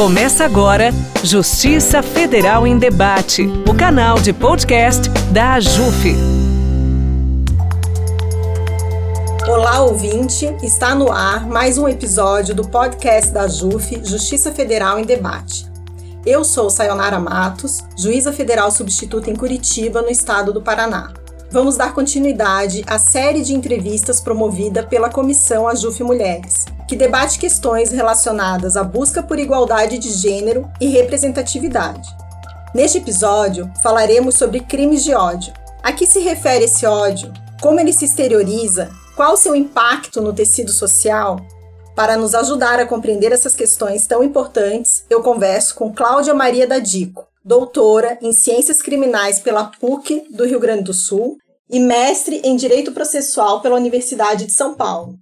Começa agora Justiça Federal em Debate, o canal de podcast da AJUF. Olá, ouvinte! Está no ar mais um episódio do podcast da AJUF Justiça Federal em Debate. Eu sou Sayonara Matos, juíza federal substituta em Curitiba, no estado do Paraná. Vamos dar continuidade à série de entrevistas promovida pela Comissão AJUF Mulheres, que debate questões relacionadas à busca por igualdade de gênero e representatividade. Neste episódio, falaremos sobre crimes de ódio. A que se refere esse ódio? Como ele se exterioriza? Qual o seu impacto no tecido social? Para nos ajudar a compreender essas questões tão importantes, eu converso com Cláudia Maria da Dico, doutora em Ciências Criminais pela PUC do Rio Grande do Sul e mestre em Direito Processual pela Universidade de São Paulo.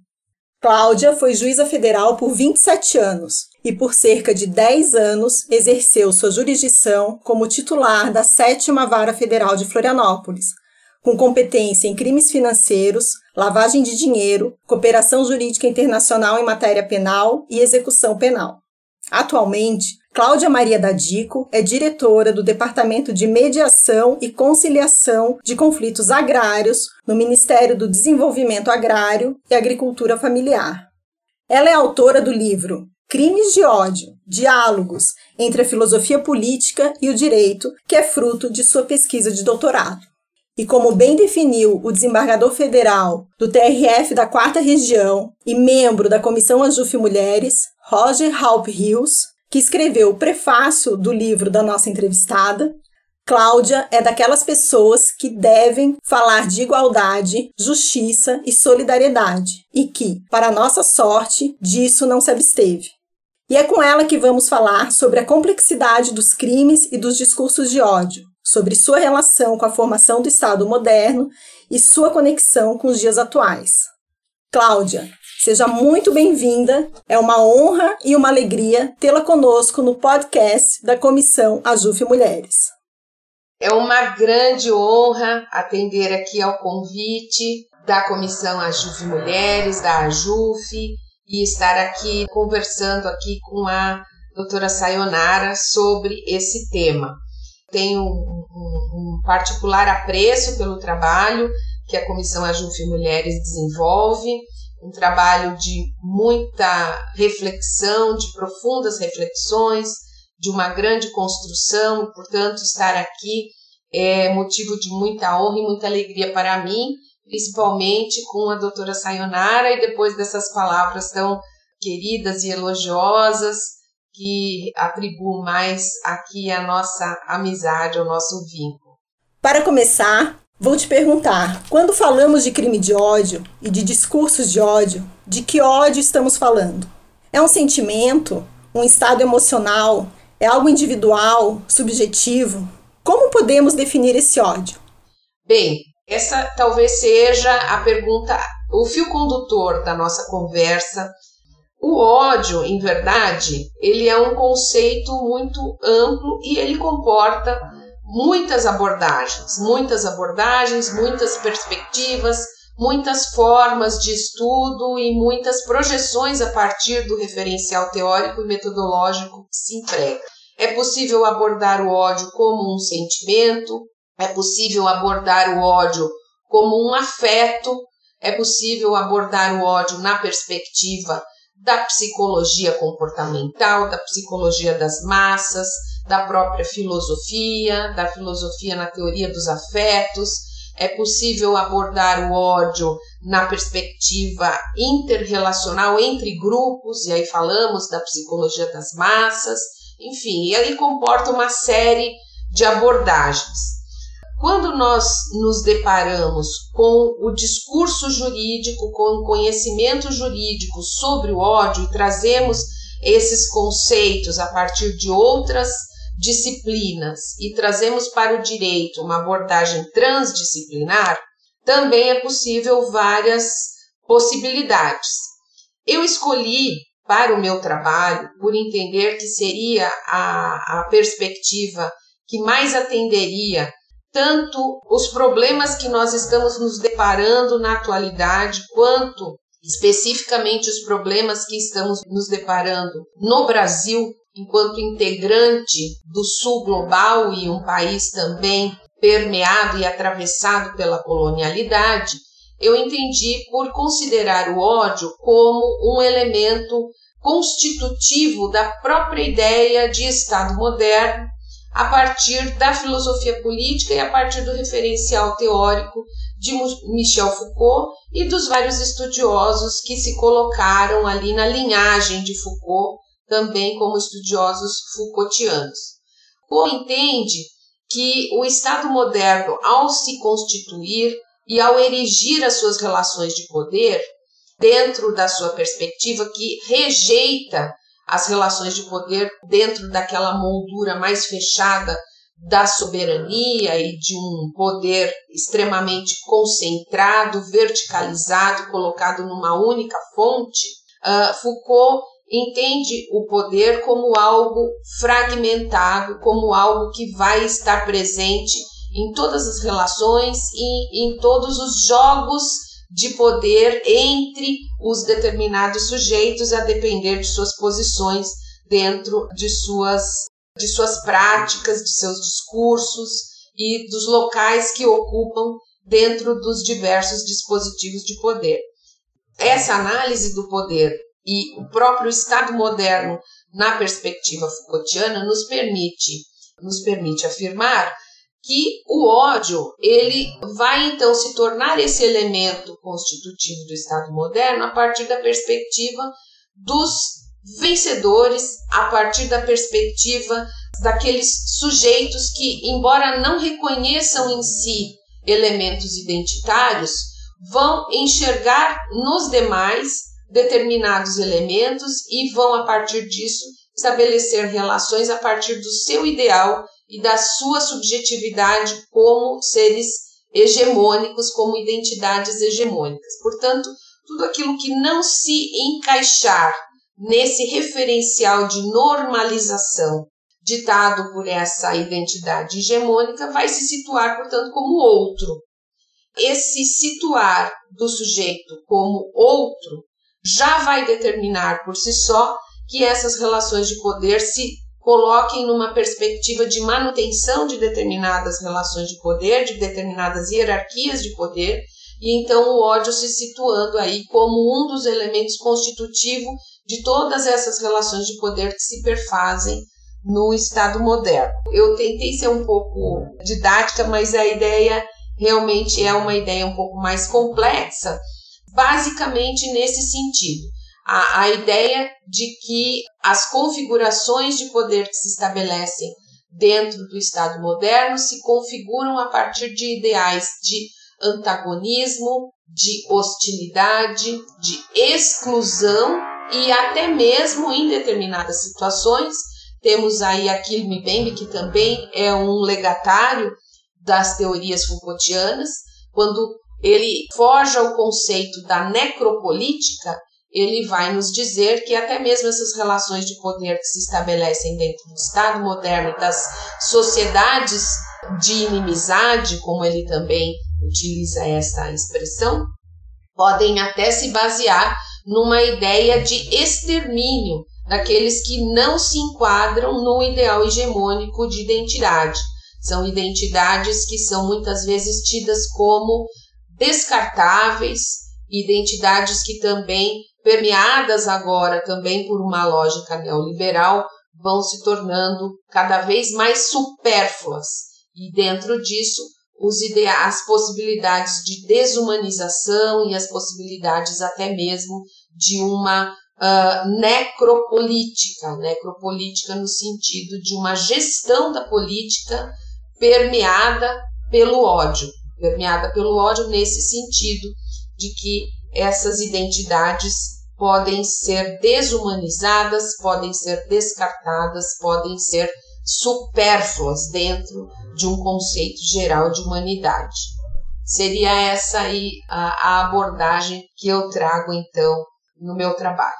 Cláudia foi juíza federal por 27 anos e por cerca de 10 anos exerceu sua jurisdição como titular da Sétima Vara Federal de Florianópolis, com competência em crimes financeiros, lavagem de dinheiro, cooperação jurídica internacional em matéria penal e execução penal. Atualmente, Cláudia Maria Dadico é diretora do Departamento de Mediação e Conciliação de Conflitos Agrários no Ministério do Desenvolvimento Agrário e Agricultura Familiar. Ela é autora do livro Crimes de Ódio Diálogos entre a Filosofia Política e o Direito, que é fruto de sua pesquisa de doutorado. E como bem definiu o desembargador federal do TRF da Quarta Região e membro da Comissão Anjuf Mulheres, Roger Halp Hills, que escreveu o prefácio do livro da nossa entrevistada, Cláudia é daquelas pessoas que devem falar de igualdade, justiça e solidariedade e que, para nossa sorte, disso não se absteve. E é com ela que vamos falar sobre a complexidade dos crimes e dos discursos de ódio, sobre sua relação com a formação do Estado moderno e sua conexão com os dias atuais. Cláudia, seja muito bem-vinda. É uma honra e uma alegria tê-la conosco no podcast da Comissão Ajuf Mulheres. É uma grande honra atender aqui ao convite da Comissão Ajuf Mulheres, da Ajuf, e estar aqui conversando aqui com a doutora Sayonara sobre esse tema. Tenho um, um, um particular apreço pelo trabalho que a Comissão Ajuf Mulheres desenvolve, um trabalho de muita reflexão, de profundas reflexões, de uma grande construção, e, portanto, estar aqui é motivo de muita honra e muita alegria para mim, principalmente com a doutora Sayonara, e depois dessas palavras tão queridas e elogiosas, que atribuo mais aqui a nossa amizade, ao nosso vínculo. Para começar, Vou te perguntar: quando falamos de crime de ódio e de discursos de ódio, de que ódio estamos falando? É um sentimento? Um estado emocional? É algo individual? Subjetivo? Como podemos definir esse ódio? Bem, essa talvez seja a pergunta, o fio condutor da nossa conversa. O ódio, em verdade, ele é um conceito muito amplo e ele comporta muitas abordagens, muitas abordagens, muitas perspectivas, muitas formas de estudo e muitas projeções a partir do referencial teórico e metodológico que se emprega. É possível abordar o ódio como um sentimento, é possível abordar o ódio como um afeto, é possível abordar o ódio na perspectiva da psicologia comportamental, da psicologia das massas, da própria filosofia, da filosofia na teoria dos afetos. É possível abordar o ódio na perspectiva interrelacional entre grupos, e aí falamos da psicologia das massas, enfim, e comporta uma série de abordagens. Quando nós nos deparamos com o discurso jurídico, com o conhecimento jurídico sobre o ódio e trazemos esses conceitos a partir de outras disciplinas e trazemos para o direito uma abordagem transdisciplinar, também é possível várias possibilidades. Eu escolhi para o meu trabalho por entender que seria a, a perspectiva que mais atenderia tanto os problemas que nós estamos nos deparando na atualidade, quanto especificamente os problemas que estamos nos deparando no Brasil enquanto integrante do sul global e um país também permeado e atravessado pela colonialidade, eu entendi por considerar o ódio como um elemento constitutivo da própria ideia de Estado moderno, a partir da filosofia política e a partir do referencial teórico de Michel Foucault e dos vários estudiosos que se colocaram ali na linhagem de Foucault, também como estudiosos Foucaultianos. Foucault entende que o Estado moderno, ao se constituir e ao erigir as suas relações de poder, dentro da sua perspectiva que rejeita as relações de poder dentro daquela moldura mais fechada da soberania e de um poder extremamente concentrado, verticalizado, colocado numa única fonte, uh, Foucault entende o poder como algo fragmentado, como algo que vai estar presente em todas as relações e em todos os jogos de poder entre os determinados sujeitos, a depender de suas posições dentro de suas, de suas práticas, de seus discursos e dos locais que ocupam dentro dos diversos dispositivos de poder. Essa análise do poder e o próprio Estado moderno na perspectiva Foucaultiana nos permite nos permite afirmar que o ódio ele vai então se tornar esse elemento constitutivo do Estado moderno a partir da perspectiva dos vencedores, a partir da perspectiva daqueles sujeitos que, embora não reconheçam em si elementos identitários, vão enxergar nos demais determinados elementos e vão, a partir disso, estabelecer relações a partir do seu ideal e da sua subjetividade como seres hegemônicos, como identidades hegemônicas. Portanto, tudo aquilo que não se encaixar nesse referencial de normalização ditado por essa identidade hegemônica vai se situar, portanto, como outro. Esse situar do sujeito como outro já vai determinar por si só que essas relações de poder se coloquem numa perspectiva de manutenção de determinadas relações de poder, de determinadas hierarquias de poder, e então o ódio se situando aí como um dos elementos constitutivos de todas essas relações de poder que se perfazem no Estado moderno. Eu tentei ser um pouco didática, mas a ideia realmente é uma ideia um pouco mais complexa, basicamente nesse sentido. A, a ideia de que as configurações de poder que se estabelecem dentro do Estado moderno se configuram a partir de ideais de antagonismo, de hostilidade, de exclusão e até mesmo em determinadas situações temos aí Achille Mbembe que também é um legatário das teorias Foucaultianas, quando ele forja o conceito da necropolítica, ele vai nos dizer que até mesmo essas relações de poder que se estabelecem dentro do Estado moderno das sociedades de inimizade, como ele também utiliza essa expressão, podem até se basear numa ideia de extermínio daqueles que não se enquadram no ideal hegemônico de identidade. São identidades que são muitas vezes tidas como descartáveis, identidades que também permeadas agora também por uma lógica neoliberal, vão se tornando cada vez mais supérfluas. E dentro disso, as possibilidades de desumanização e as possibilidades até mesmo de uma uh, necropolítica, necropolítica no sentido de uma gestão da política permeada pelo ódio, permeada pelo ódio nesse sentido de que essas identidades podem ser desumanizadas, podem ser descartadas, podem ser supérfluas dentro de um conceito geral de humanidade. Seria essa aí a, a abordagem que eu trago então no meu trabalho.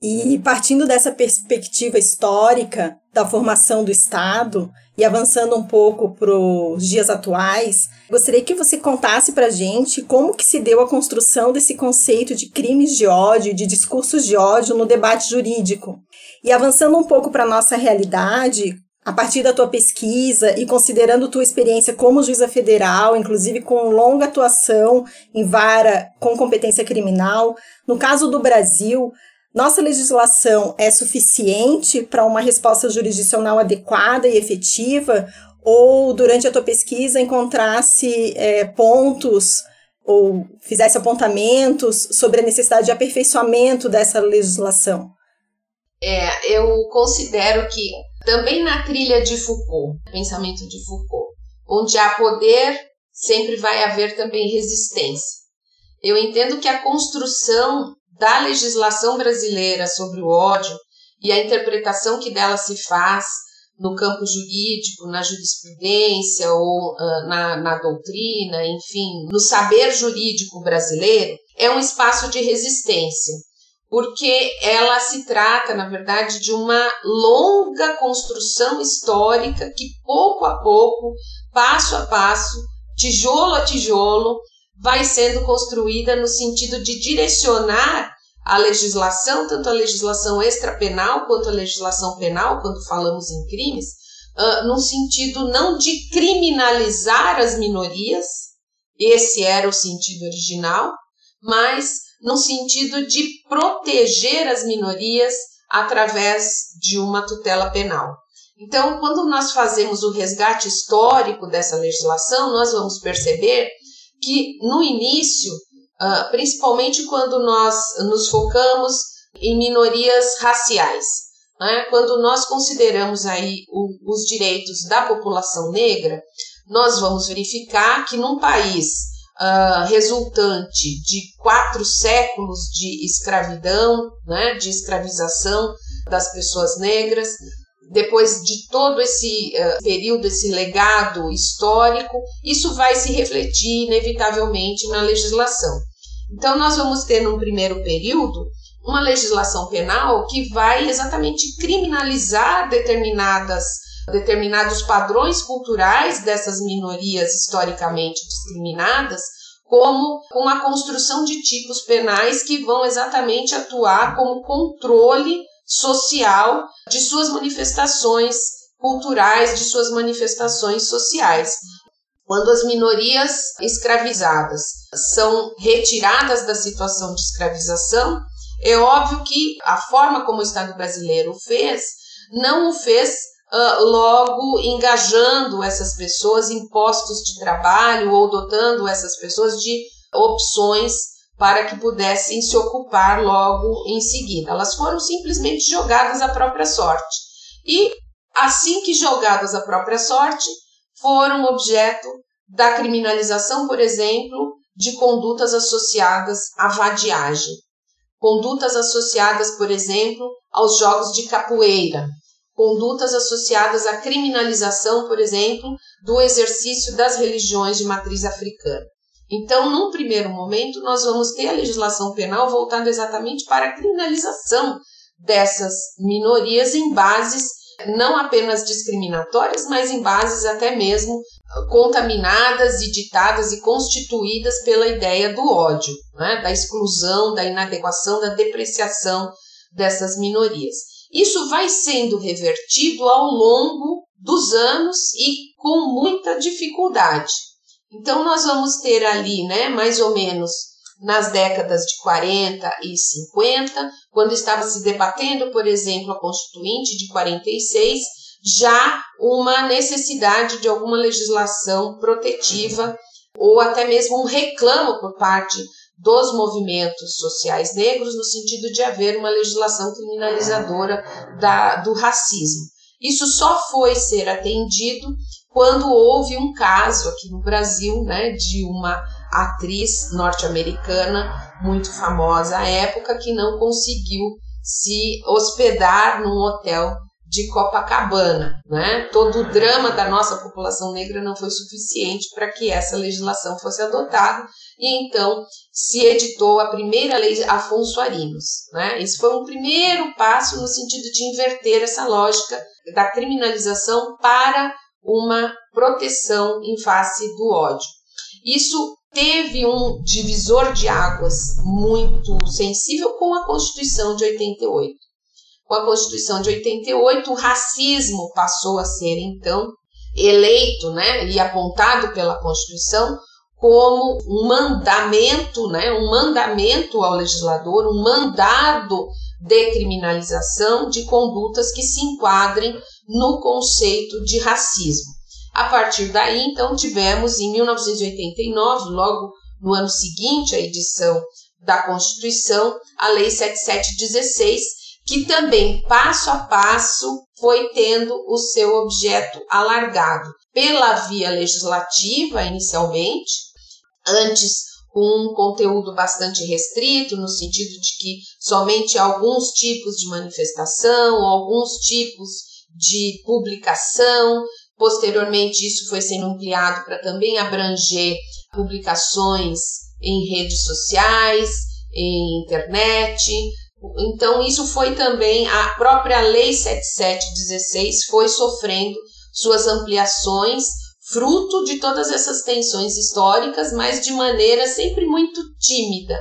E partindo dessa perspectiva histórica da formação do Estado e avançando um pouco para os dias atuais, Gostaria que você contasse para gente como que se deu a construção desse conceito de crimes de ódio, de discursos de ódio no debate jurídico. E avançando um pouco para nossa realidade, a partir da tua pesquisa e considerando tua experiência como juíza federal, inclusive com longa atuação em vara com competência criminal, no caso do Brasil, nossa legislação é suficiente para uma resposta jurisdicional adequada e efetiva? Ou durante a tua pesquisa encontrasse é, pontos ou fizesse apontamentos sobre a necessidade de aperfeiçoamento dessa legislação? É, eu considero que também na trilha de Foucault, pensamento de Foucault, onde há poder, sempre vai haver também resistência. Eu entendo que a construção da legislação brasileira sobre o ódio e a interpretação que dela se faz no campo jurídico, na jurisprudência ou uh, na, na doutrina, enfim, no saber jurídico brasileiro, é um espaço de resistência, porque ela se trata, na verdade, de uma longa construção histórica que, pouco a pouco, passo a passo, tijolo a tijolo, vai sendo construída no sentido de direcionar a legislação, tanto a legislação extrapenal quanto a legislação penal, quando falamos em crimes, uh, no sentido não de criminalizar as minorias, esse era o sentido original, mas no sentido de proteger as minorias através de uma tutela penal. Então, quando nós fazemos o resgate histórico dessa legislação, nós vamos perceber que no início, uh, principalmente quando nós nos focamos em minorias raciais, né, quando nós consideramos aí o, os direitos da população negra, nós vamos verificar que num país uh, resultante de quatro séculos de escravidão, né, de escravização das pessoas negras, depois de todo esse uh, período, esse legado histórico, isso vai se refletir inevitavelmente na legislação. Então, nós vamos ter num primeiro período uma legislação penal que vai exatamente criminalizar determinadas determinados padrões culturais dessas minorias historicamente discriminadas, como com a construção de tipos penais que vão exatamente atuar como controle social de suas manifestações culturais, de suas manifestações sociais. Quando as minorias escravizadas são retiradas da situação de escravização, é óbvio que a forma como o Estado brasileiro fez, não o fez uh, logo engajando essas pessoas em postos de trabalho ou dotando essas pessoas de opções para que pudessem se ocupar logo em seguida. Elas foram simplesmente jogadas à própria sorte. E assim que jogadas à própria sorte, foram objeto da criminalização, por exemplo, de condutas associadas à vadiagem. Condutas associadas, por exemplo, aos jogos de capoeira. Condutas associadas à criminalização, por exemplo, do exercício das religiões de matriz africana. Então, num primeiro momento, nós vamos ter a legislação penal voltada exatamente para a criminalização dessas minorias em bases não apenas discriminatórias, mas em bases até mesmo contaminadas e ditadas e constituídas pela ideia do ódio, né? da exclusão, da inadequação, da depreciação dessas minorias. Isso vai sendo revertido ao longo dos anos e com muita dificuldade. Então, nós vamos ter ali, né, mais ou menos nas décadas de 40 e 50, quando estava se debatendo, por exemplo, a Constituinte de 46, já uma necessidade de alguma legislação protetiva ou até mesmo um reclamo por parte dos movimentos sociais negros no sentido de haver uma legislação criminalizadora da, do racismo. Isso só foi ser atendido quando houve um caso aqui no Brasil, né, de uma atriz norte-americana muito famosa à época que não conseguiu se hospedar num hotel de Copacabana, né? Todo o drama da nossa população negra não foi suficiente para que essa legislação fosse adotada e então se editou a primeira lei Afonso Arinos, né? Esse foi um primeiro passo no sentido de inverter essa lógica da criminalização para uma proteção em face do ódio. Isso teve um divisor de águas muito sensível com a Constituição de 88. Com a Constituição de 88, o racismo passou a ser então eleito, né, e apontado pela Constituição como um mandamento, né, um mandamento ao legislador, um mandado de criminalização de condutas que se enquadrem no conceito de racismo. A partir daí, então, tivemos em 1989, logo no ano seguinte à edição da Constituição, a Lei 7716, que também, passo a passo, foi tendo o seu objeto alargado pela via legislativa, inicialmente, antes com um conteúdo bastante restrito, no sentido de que somente alguns tipos de manifestação, alguns tipos de publicação Posteriormente, isso foi sendo ampliado para também abranger publicações em redes sociais, em internet. Então, isso foi também a própria Lei 7716 foi sofrendo suas ampliações, fruto de todas essas tensões históricas, mas de maneira sempre muito tímida.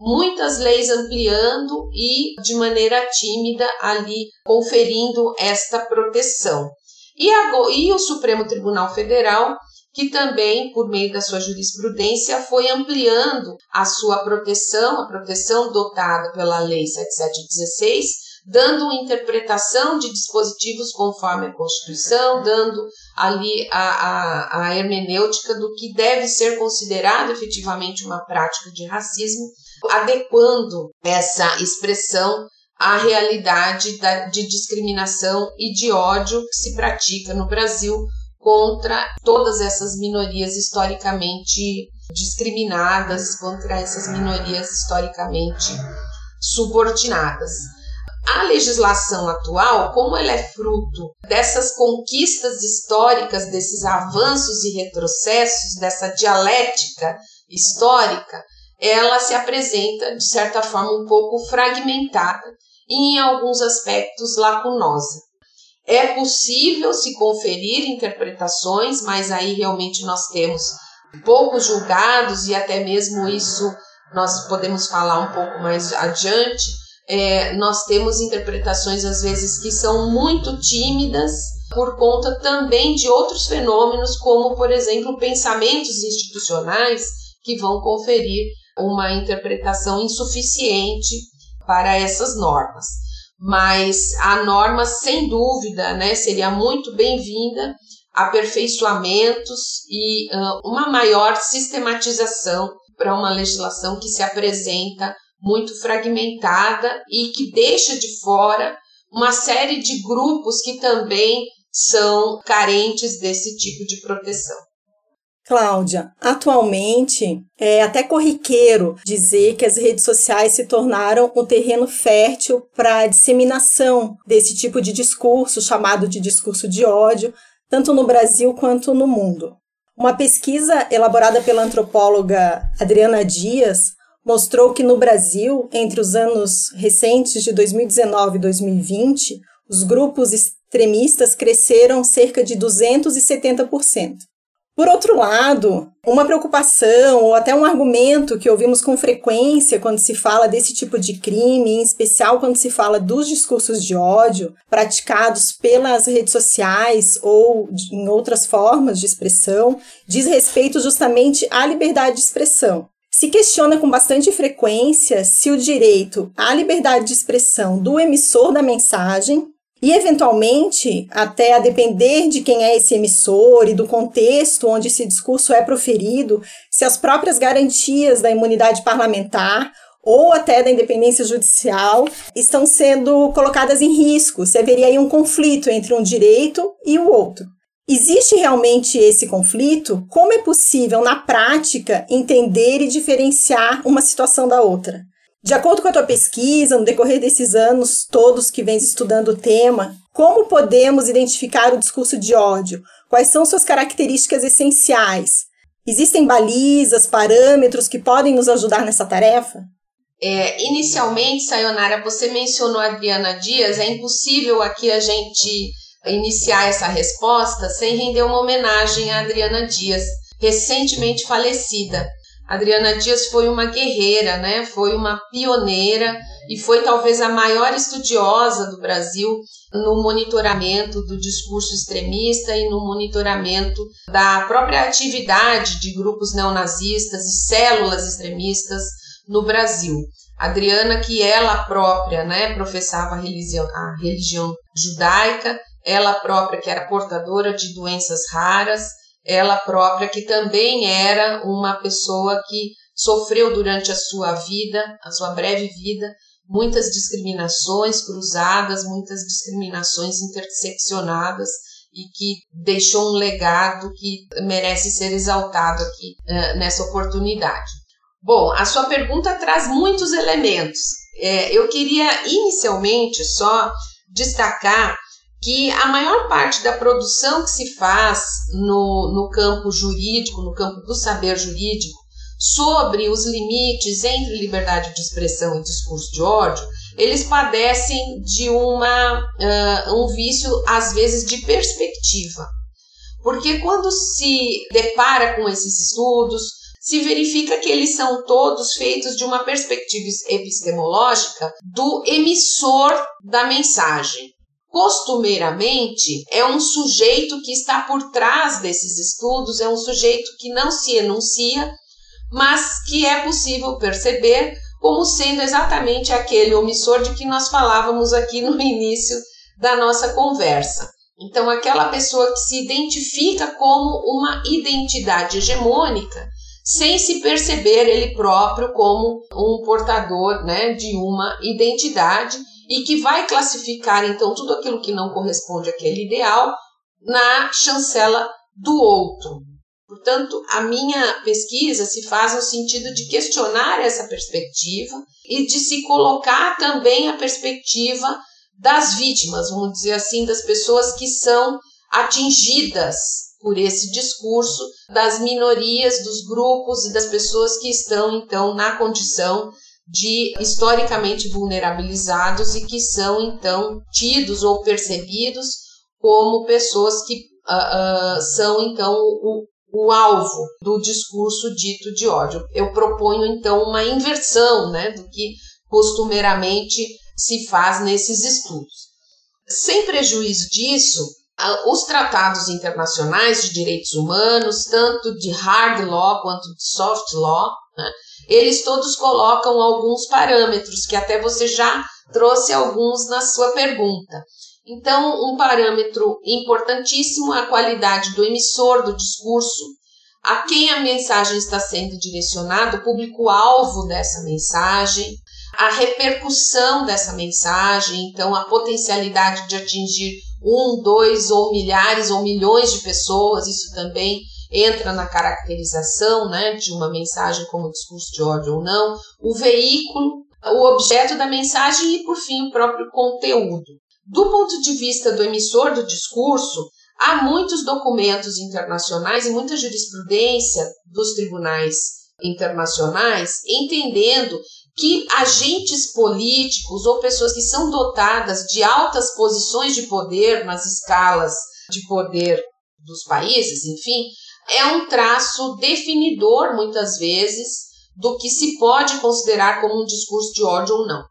Muitas leis ampliando e de maneira tímida ali conferindo esta proteção. E, e o Supremo Tribunal Federal, que também, por meio da sua jurisprudência, foi ampliando a sua proteção, a proteção dotada pela Lei 7716, dando interpretação de dispositivos conforme a Constituição, dando ali a, a, a hermenêutica do que deve ser considerado efetivamente uma prática de racismo, adequando essa expressão a realidade da, de discriminação e de ódio que se pratica no Brasil contra todas essas minorias historicamente discriminadas, contra essas minorias historicamente subordinadas. A legislação atual, como ela é fruto dessas conquistas históricas, desses avanços e retrocessos, dessa dialética histórica, ela se apresenta de certa forma um pouco fragmentada e, em alguns aspectos, lacunosa. É possível se conferir interpretações, mas aí realmente nós temos poucos julgados e até mesmo isso nós podemos falar um pouco mais adiante. É, nós temos interpretações às vezes que são muito tímidas por conta também de outros fenômenos, como por exemplo pensamentos institucionais que vão conferir uma interpretação insuficiente para essas normas. Mas a norma, sem dúvida, né, seria muito bem-vinda, aperfeiçoamentos e uh, uma maior sistematização para uma legislação que se apresenta muito fragmentada e que deixa de fora uma série de grupos que também são carentes desse tipo de proteção. Cláudia, atualmente é até corriqueiro dizer que as redes sociais se tornaram um terreno fértil para a disseminação desse tipo de discurso, chamado de discurso de ódio, tanto no Brasil quanto no mundo. Uma pesquisa elaborada pela antropóloga Adriana Dias mostrou que no Brasil, entre os anos recentes de 2019 e 2020, os grupos extremistas cresceram cerca de 270%. Por outro lado, uma preocupação ou até um argumento que ouvimos com frequência quando se fala desse tipo de crime, em especial quando se fala dos discursos de ódio praticados pelas redes sociais ou em outras formas de expressão, diz respeito justamente à liberdade de expressão. Se questiona com bastante frequência se o direito à liberdade de expressão do emissor da mensagem e, eventualmente, até a depender de quem é esse emissor e do contexto onde esse discurso é proferido, se as próprias garantias da imunidade parlamentar ou até da independência judicial estão sendo colocadas em risco, se haveria aí um conflito entre um direito e o outro. Existe realmente esse conflito? Como é possível, na prática, entender e diferenciar uma situação da outra? De acordo com a tua pesquisa, no decorrer desses anos todos que vens estudando o tema, como podemos identificar o discurso de ódio? Quais são suas características essenciais? Existem balizas, parâmetros que podem nos ajudar nessa tarefa? É, inicialmente, Sayonara, você mencionou a Adriana Dias, é impossível aqui a gente iniciar essa resposta sem render uma homenagem à Adriana Dias, recentemente falecida. Adriana Dias foi uma guerreira, né? Foi uma pioneira e foi talvez a maior estudiosa do Brasil no monitoramento do discurso extremista e no monitoramento da própria atividade de grupos neonazistas e células extremistas no Brasil. Adriana, que ela própria né, professava a religião, a religião judaica, ela própria que era portadora de doenças raras, ela própria que também era uma pessoa que sofreu durante a sua vida, a sua breve vida, muitas discriminações cruzadas, muitas discriminações interseccionadas e que deixou um legado que merece ser exaltado aqui uh, nessa oportunidade. Bom, a sua pergunta traz muitos elementos. É, eu queria inicialmente só destacar que a maior parte da produção que se faz no, no campo jurídico, no campo do saber jurídico, sobre os limites entre liberdade de expressão e discurso de ódio, eles padecem de uma, uh, um vício, às vezes, de perspectiva. Porque quando se depara com esses estudos, se verifica que eles são todos feitos de uma perspectiva epistemológica do emissor da mensagem. Costumeiramente, é um sujeito que está por trás desses estudos, é um sujeito que não se enuncia, mas que é possível perceber como sendo exatamente aquele omissor de que nós falávamos aqui no início da nossa conversa. Então, aquela pessoa que se identifica como uma identidade hegemônica, sem se perceber ele próprio como um portador né, de uma identidade e que vai classificar então tudo aquilo que não corresponde àquele ideal na chancela do outro. Portanto, a minha pesquisa se faz no sentido de questionar essa perspectiva e de se colocar também a perspectiva das vítimas, vamos dizer assim, das pessoas que são atingidas por esse discurso, das minorias, dos grupos e das pessoas que estão então na condição de historicamente vulnerabilizados e que são então tidos ou percebidos como pessoas que uh, uh, são então o, o alvo do discurso dito de ódio. Eu proponho então uma inversão né, do que costumeiramente se faz nesses estudos. Sem prejuízo disso, os tratados internacionais de direitos humanos, tanto de hard law quanto de soft law, né, eles todos colocam alguns parâmetros, que até você já trouxe alguns na sua pergunta. Então, um parâmetro importantíssimo é a qualidade do emissor do discurso, a quem a mensagem está sendo direcionada, o público-alvo dessa mensagem, a repercussão dessa mensagem, então a potencialidade de atingir um, dois ou milhares ou milhões de pessoas, isso também entra na caracterização né, de uma mensagem como discurso de ódio ou não, o veículo, o objeto da mensagem e, por fim, o próprio conteúdo. Do ponto de vista do emissor do discurso, há muitos documentos internacionais e muita jurisprudência dos tribunais internacionais entendendo que agentes políticos ou pessoas que são dotadas de altas posições de poder nas escalas de poder dos países, enfim, é um traço definidor, muitas vezes, do que se pode considerar como um discurso de ódio ou não.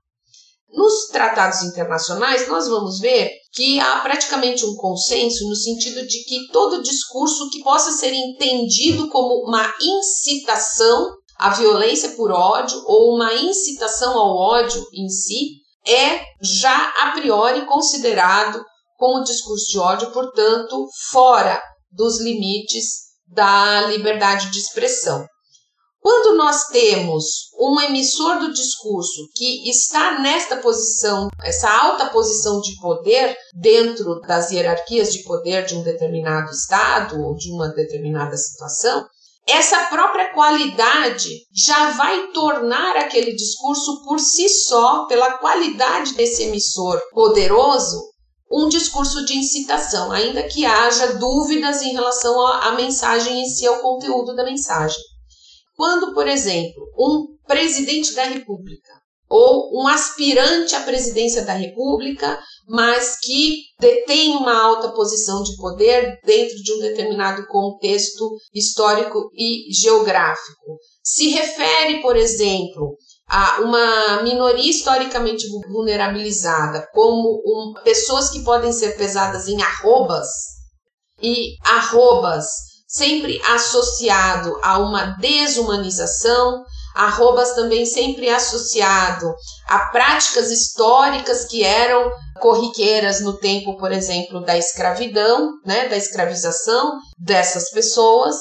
Nos tratados internacionais, nós vamos ver que há praticamente um consenso no sentido de que todo discurso que possa ser entendido como uma incitação à violência por ódio ou uma incitação ao ódio em si é já a priori considerado como discurso de ódio, portanto, fora dos limites da liberdade de expressão. Quando nós temos um emissor do discurso que está nesta posição, essa alta posição de poder dentro das hierarquias de poder de um determinado estado ou de uma determinada situação, essa própria qualidade já vai tornar aquele discurso por si só, pela qualidade desse emissor poderoso, um discurso de incitação, ainda que haja dúvidas em relação à, mensagem em si, ao conteúdo da mensagem. Quando, por exemplo, um presidente da República ou um aspirante à presidência da República mas que detém uma alta posição de poder dentro de um determinado contexto histórico e geográfico. Se refere, por exemplo, a uma minoria historicamente vulnerabilizada, como um, pessoas que podem ser pesadas em arrobas, e arrobas sempre associado a uma desumanização, arrobas também sempre associado a práticas históricas que eram corriqueiras no tempo, por exemplo, da escravidão, né, da escravização dessas pessoas.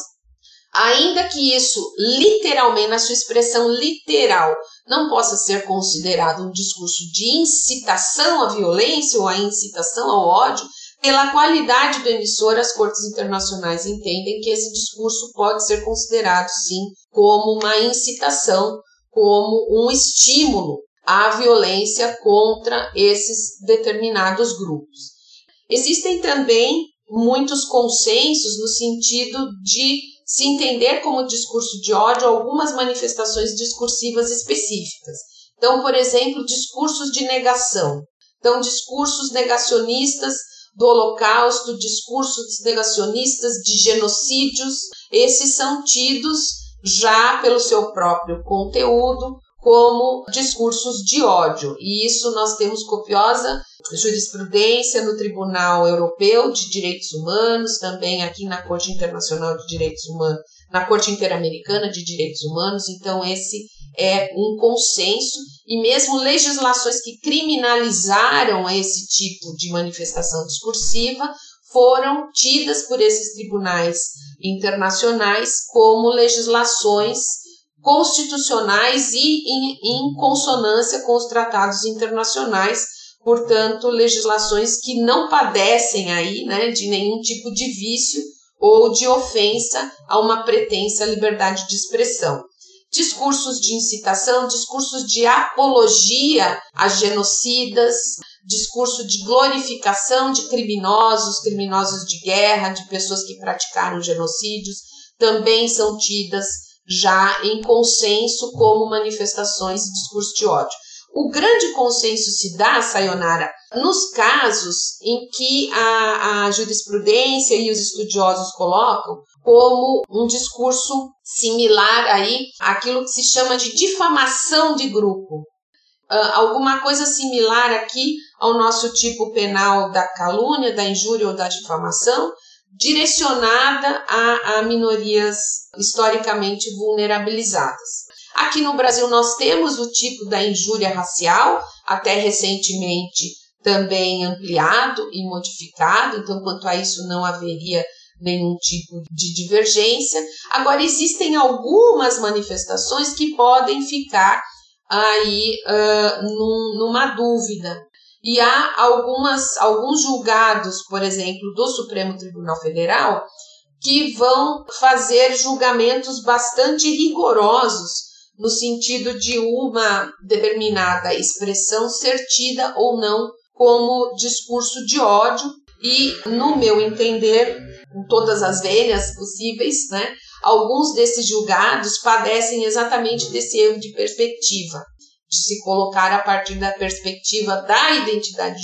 Ainda que isso literalmente, na sua expressão literal, não possa ser considerado um discurso de incitação à violência ou a incitação ao ódio, pela qualidade do emissor, as cortes internacionais entendem que esse discurso pode ser considerado, sim, como uma incitação, como um estímulo à violência contra esses determinados grupos. Existem também muitos consensos no sentido de se entender como discurso de ódio algumas manifestações discursivas específicas. Então, por exemplo, discursos de negação. Então, discursos negacionistas do Holocausto, discursos negacionistas de genocídios, esses são tidos já pelo seu próprio conteúdo como discursos de ódio. E isso nós temos copiosa jurisprudência no Tribunal Europeu de Direitos Humanos, também aqui na Corte Internacional de Direitos Humanos, na Corte Interamericana de Direitos Humanos. Então, esse é um consenso e mesmo legislações que criminalizaram esse tipo de manifestação discursiva foram tidas por esses tribunais internacionais como legislações constitucionais e em, em consonância com os tratados internacionais, portanto, legislações que não padecem aí, né, de nenhum tipo de vício ou de ofensa a uma pretensa liberdade de expressão. Discursos de incitação, discursos de apologia a genocidas, discurso de glorificação de criminosos, criminosos de guerra, de pessoas que praticaram genocídios, também são tidas já em consenso como manifestações de discurso de ódio. O grande consenso se dá, Sayonara, nos casos em que a, a jurisprudência e os estudiosos colocam como um discurso similar aí àquilo que se chama de difamação de grupo. Uh, alguma coisa similar aqui ao nosso tipo penal da calúnia, da injúria ou da difamação, direcionada a, a minorias historicamente vulnerabilizadas. Aqui no Brasil nós temos o tipo da injúria racial, até recentemente também ampliado e modificado, então quanto a isso não haveria nenhum tipo de divergência. Agora, existem algumas manifestações que podem ficar aí uh, num, numa dúvida. E há algumas, alguns julgados, por exemplo, do Supremo Tribunal Federal, que vão fazer julgamentos bastante rigorosos no sentido de uma determinada expressão ser tida ou não como discurso de ódio, e, no meu entender, com todas as vênias possíveis, né? Alguns desses julgados padecem exatamente desse erro de perspectiva, de se colocar a partir da perspectiva da identidade,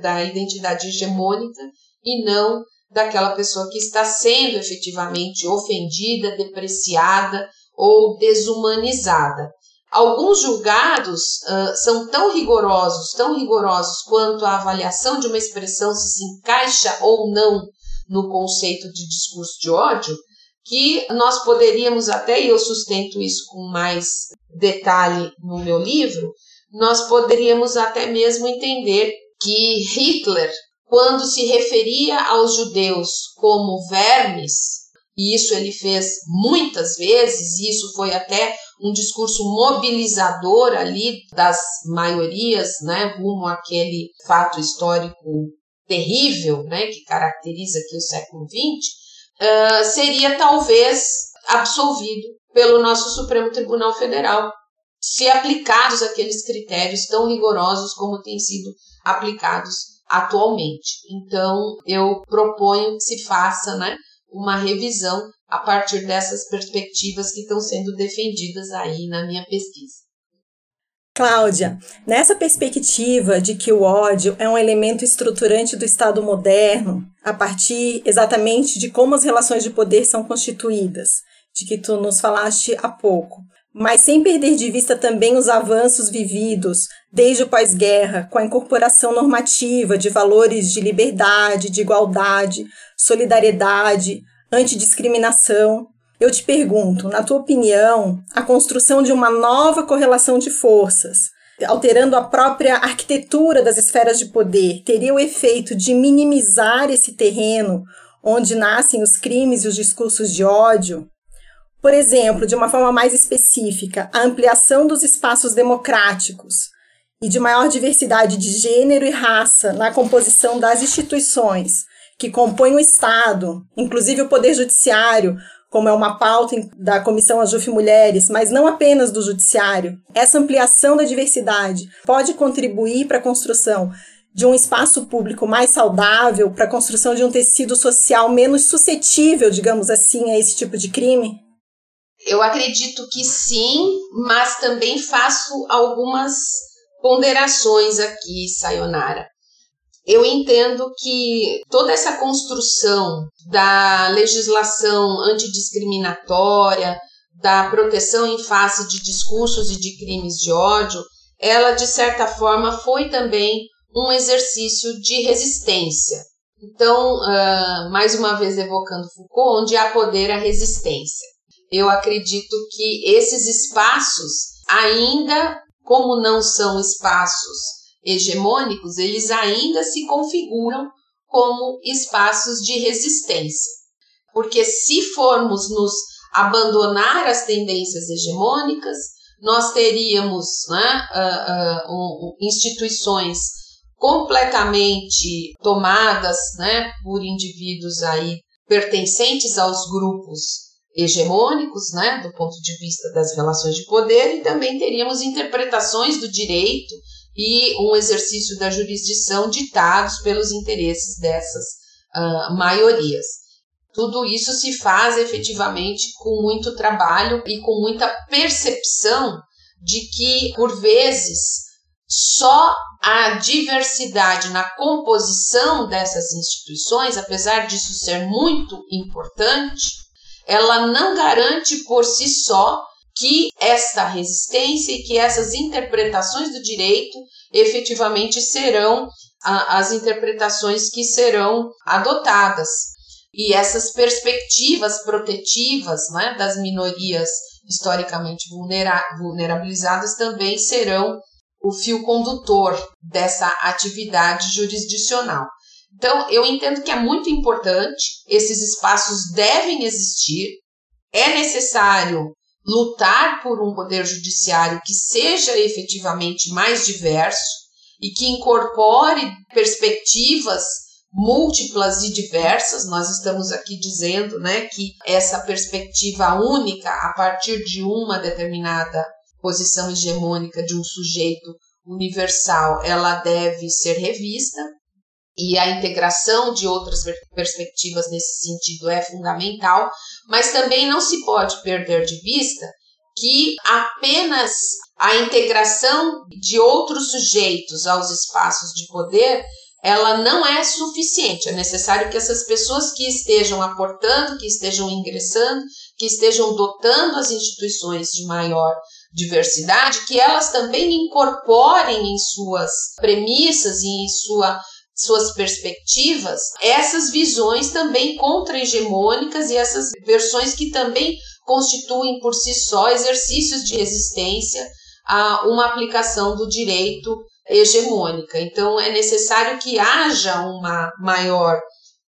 da identidade hegemônica e não daquela pessoa que está sendo efetivamente ofendida, depreciada ou desumanizada. Alguns julgados uh, são tão rigorosos, tão rigorosos quanto a avaliação de uma expressão se se encaixa ou não no conceito de discurso de ódio, que nós poderíamos até, e eu sustento isso com mais detalhe no meu livro, nós poderíamos até mesmo entender que Hitler, quando se referia aos judeus como vermes, e isso ele fez muitas vezes, e isso foi até um discurso mobilizador ali das maiorias, né, rumo àquele fato histórico terrível, né, que caracteriza aqui o século XX, uh, seria talvez absolvido pelo nosso Supremo Tribunal Federal, se aplicados aqueles critérios tão rigorosos como têm sido aplicados atualmente. Então, eu proponho que se faça, né, uma revisão a partir dessas perspectivas que estão sendo defendidas aí na minha pesquisa. Cláudia, nessa perspectiva de que o ódio é um elemento estruturante do Estado moderno, a partir exatamente de como as relações de poder são constituídas, de que tu nos falaste há pouco, mas sem perder de vista também os avanços vividos desde o pós-guerra, com a incorporação normativa de valores de liberdade, de igualdade, solidariedade, antidiscriminação, eu te pergunto, na tua opinião, a construção de uma nova correlação de forças, alterando a própria arquitetura das esferas de poder, teria o efeito de minimizar esse terreno onde nascem os crimes e os discursos de ódio? Por exemplo, de uma forma mais específica, a ampliação dos espaços democráticos e de maior diversidade de gênero e raça na composição das instituições que compõem o Estado, inclusive o Poder Judiciário, como é uma pauta da Comissão Ajuf Mulheres, mas não apenas do Judiciário. Essa ampliação da diversidade pode contribuir para a construção de um espaço público mais saudável, para a construção de um tecido social menos suscetível, digamos assim, a esse tipo de crime? Eu acredito que sim, mas também faço algumas ponderações aqui, Sayonara eu entendo que toda essa construção da legislação antidiscriminatória, da proteção em face de discursos e de crimes de ódio, ela de certa forma foi também um exercício de resistência. Então, uh, mais uma vez evocando Foucault, onde há poder, há resistência. Eu acredito que esses espaços, ainda como não são espaços hegemônicos, eles ainda se configuram como espaços de resistência. Porque se formos nos abandonar as tendências hegemônicas, nós teríamos né, uh, uh, instituições completamente tomadas né, por indivíduos aí pertencentes aos grupos hegemônicos, né, do ponto de vista das relações de poder, e também teríamos interpretações do direito e um exercício da jurisdição ditados pelos interesses dessas uh, maiorias. Tudo isso se faz efetivamente com muito trabalho e com muita percepção de que, por vezes, só a diversidade na composição dessas instituições, apesar disso ser muito importante, ela não garante por si só que esta resistência e que essas interpretações do direito efetivamente serão a, as interpretações que serão adotadas. E essas perspectivas protetivas né, das minorias historicamente vulnera vulnerabilizadas também serão o fio condutor dessa atividade jurisdicional. Então, eu entendo que é muito importante, esses espaços devem existir, é necessário lutar por um poder judiciário que seja efetivamente mais diverso e que incorpore perspectivas múltiplas e diversas. Nós estamos aqui dizendo, né, que essa perspectiva única a partir de uma determinada posição hegemônica de um sujeito universal, ela deve ser revista e a integração de outras perspectivas nesse sentido é fundamental, mas também não se pode perder de vista que apenas a integração de outros sujeitos aos espaços de poder ela não é suficiente. É necessário que essas pessoas que estejam aportando, que estejam ingressando, que estejam dotando as instituições de maior diversidade, que elas também incorporem em suas premissas e em sua suas perspectivas, essas visões também contra-hegemônicas e essas versões que também constituem por si só exercícios de resistência a uma aplicação do direito hegemônica. Então, é necessário que haja uma maior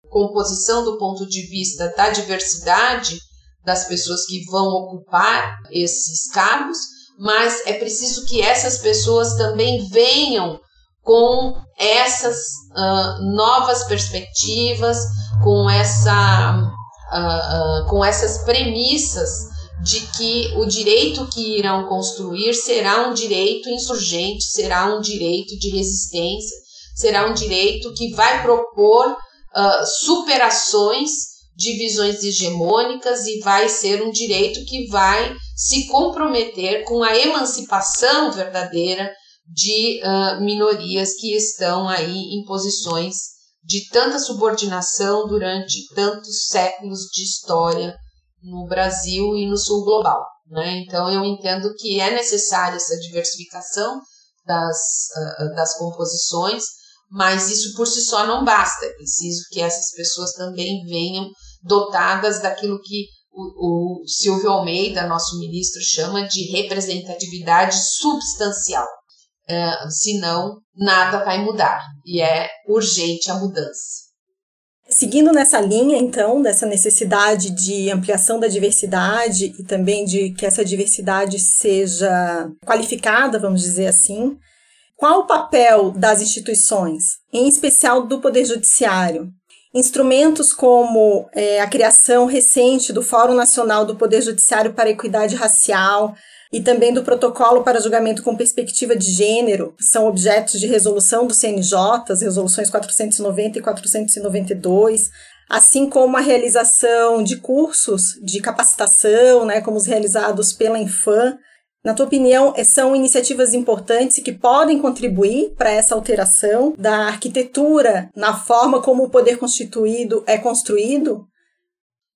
composição do ponto de vista da diversidade das pessoas que vão ocupar esses cargos, mas é preciso que essas pessoas também venham com essas uh, novas perspectivas, com, essa, uh, uh, com essas premissas de que o direito que irão construir será um direito insurgente, será um direito de resistência, será um direito que vai propor superações de visões hegemônicas e vai ser um direito que vai se comprometer com a emancipação verdadeira de uh, minorias que estão aí em posições de tanta subordinação durante tantos séculos de história no Brasil e no sul global. Né? Então, eu entendo que é necessária essa diversificação das, uh, das composições, mas isso por si só não basta. É preciso que essas pessoas também venham dotadas daquilo que o, o Silvio Almeida, nosso ministro, chama de representatividade substancial. Uh, senão, nada vai mudar e é urgente a mudança. Seguindo nessa linha, então, dessa necessidade de ampliação da diversidade e também de que essa diversidade seja qualificada, vamos dizer assim, qual o papel das instituições, em especial do Poder Judiciário? Instrumentos como é, a criação recente do Fórum Nacional do Poder Judiciário para a Equidade Racial, e também do protocolo para julgamento com perspectiva de gênero, são objetos de resolução do CNJ, as resoluções 490 e 492, assim como a realização de cursos de capacitação, né, como os realizados pela Infam. Na tua opinião, são iniciativas importantes que podem contribuir para essa alteração da arquitetura na forma como o poder constituído é construído?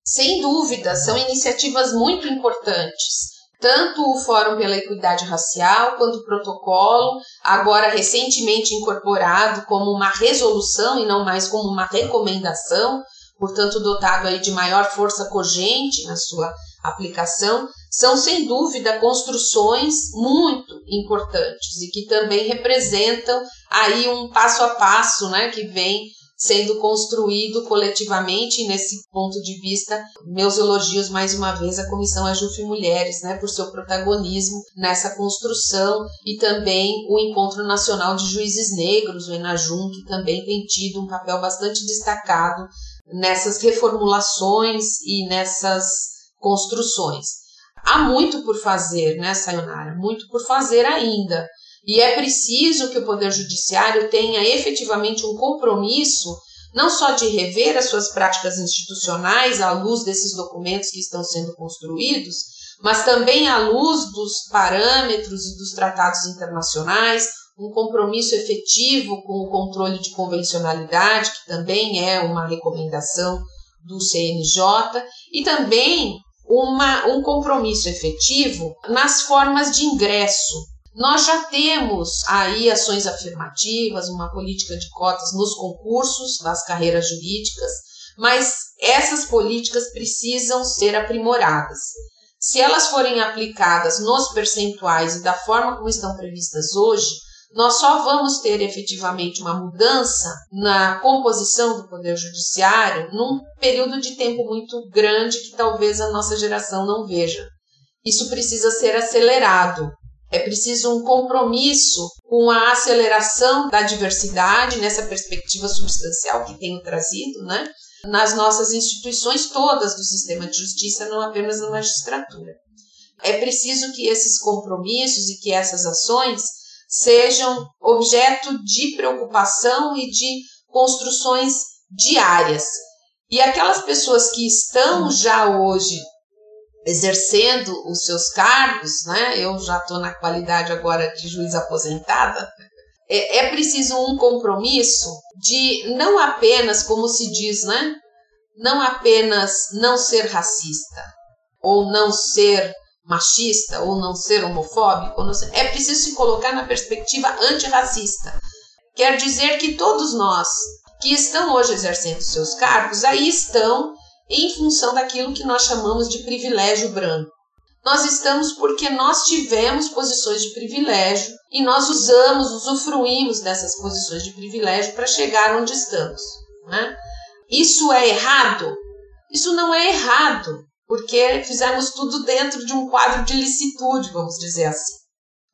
Sem dúvida, são iniciativas muito importantes tanto o Fórum pela Equidade Racial quanto o protocolo, agora recentemente incorporado como uma resolução e não mais como uma recomendação, portanto dotado aí de maior força cogente na sua aplicação, são sem dúvida construções muito importantes e que também representam aí um passo a passo, né, que vem sendo construído coletivamente. Nesse ponto de vista, meus elogios mais uma vez à Comissão Ajuf Mulheres, né, por seu protagonismo nessa construção e também o Encontro Nacional de Juízes Negros, o Enajum, que também tem tido um papel bastante destacado nessas reformulações e nessas construções. Há muito por fazer, né, Sayonara? Muito por fazer ainda. E é preciso que o Poder Judiciário tenha efetivamente um compromisso, não só de rever as suas práticas institucionais à luz desses documentos que estão sendo construídos, mas também à luz dos parâmetros e dos tratados internacionais, um compromisso efetivo com o controle de convencionalidade, que também é uma recomendação do CNJ, e também uma, um compromisso efetivo nas formas de ingresso nós já temos aí ações afirmativas, uma política de cotas nos concursos das carreiras jurídicas, mas essas políticas precisam ser aprimoradas. Se elas forem aplicadas nos percentuais e da forma como estão previstas hoje, nós só vamos ter efetivamente uma mudança na composição do Poder Judiciário num período de tempo muito grande que talvez a nossa geração não veja. Isso precisa ser acelerado. É preciso um compromisso com a aceleração da diversidade nessa perspectiva substancial que tenho trazido, né? Nas nossas instituições todas do sistema de justiça, não apenas na magistratura. É preciso que esses compromissos e que essas ações sejam objeto de preocupação e de construções diárias. E aquelas pessoas que estão já hoje exercendo os seus cargos, né? Eu já estou na qualidade agora de juiz aposentada. É, é preciso um compromisso de não apenas, como se diz, né? Não apenas não ser racista ou não ser machista ou não ser homofóbico, não ser, é preciso se colocar na perspectiva antirracista. Quer dizer que todos nós que estão hoje exercendo seus cargos aí estão em função daquilo que nós chamamos de privilégio branco. Nós estamos porque nós tivemos posições de privilégio e nós usamos, usufruímos dessas posições de privilégio para chegar onde estamos. Né? Isso é errado? Isso não é errado, porque fizemos tudo dentro de um quadro de licitude, vamos dizer assim.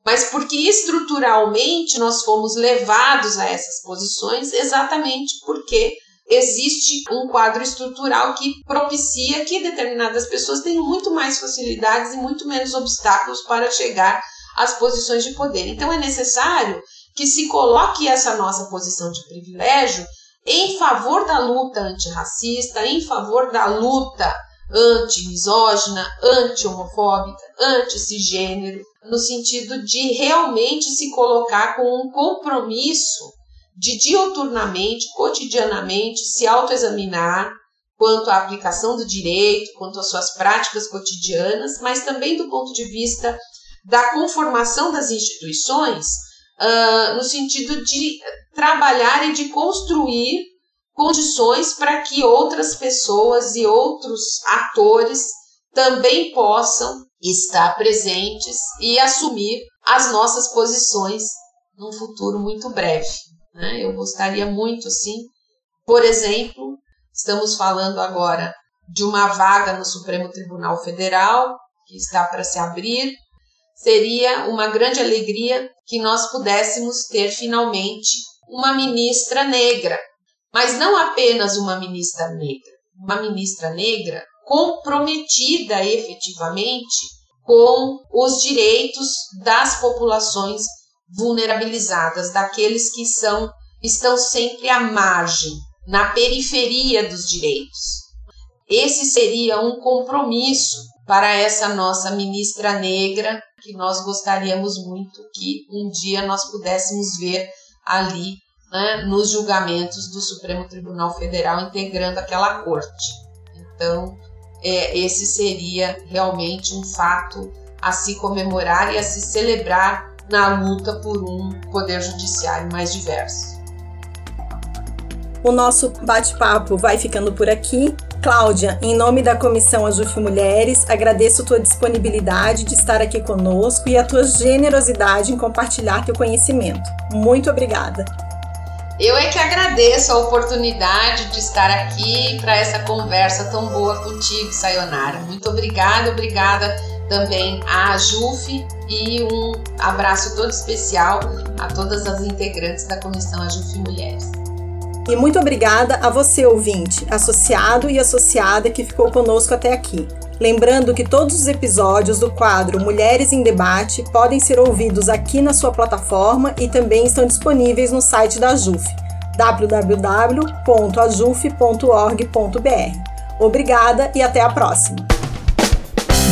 Mas porque estruturalmente nós fomos levados a essas posições exatamente porque existe um quadro estrutural que propicia que determinadas pessoas tenham muito mais facilidades e muito menos obstáculos para chegar às posições de poder. Então é necessário que se coloque essa nossa posição de privilégio em favor da luta antirracista, em favor da luta anti-misógina, anti-homofóbica, anti-cisgênero, no sentido de realmente se colocar com um compromisso de dioturnamente, cotidianamente, se autoexaminar quanto à aplicação do direito, quanto às suas práticas cotidianas, mas também do ponto de vista da conformação das instituições, uh, no sentido de trabalhar e de construir condições para que outras pessoas e outros atores também possam estar presentes e assumir as nossas posições num futuro muito breve. Né? Eu gostaria muito, assim, por exemplo, estamos falando agora de uma vaga no Supremo Tribunal Federal que está para se abrir. Seria uma grande alegria que nós pudéssemos ter finalmente uma ministra negra mas não apenas uma ministra negra, uma ministra negra comprometida efetivamente com os direitos das populações vulnerabilizadas, daqueles que são estão sempre à margem, na periferia dos direitos. Esse seria um compromisso para essa nossa ministra negra, que nós gostaríamos muito que um dia nós pudéssemos ver ali né, nos julgamentos do Supremo Tribunal Federal integrando aquela corte. Então, é, esse seria realmente um fato a se comemorar e a se celebrar na luta por um poder judiciário mais diverso. O nosso bate-papo vai ficando por aqui. Cláudia, em nome da Comissão Ajuf Mulheres, agradeço tua disponibilidade de estar aqui conosco e a tua generosidade em compartilhar teu conhecimento. Muito obrigada. Eu é que agradeço a oportunidade de estar aqui para essa conversa tão boa contigo, Sayonara. Muito obrigada, obrigada também à JUF e um abraço todo especial a todas as integrantes da Comissão AJUF Mulheres. E muito obrigada a você, ouvinte, associado e associada que ficou conosco até aqui. Lembrando que todos os episódios do quadro Mulheres em Debate podem ser ouvidos aqui na sua plataforma e também estão disponíveis no site da JUF, www.ajuf.org.br. Obrigada e até a próxima.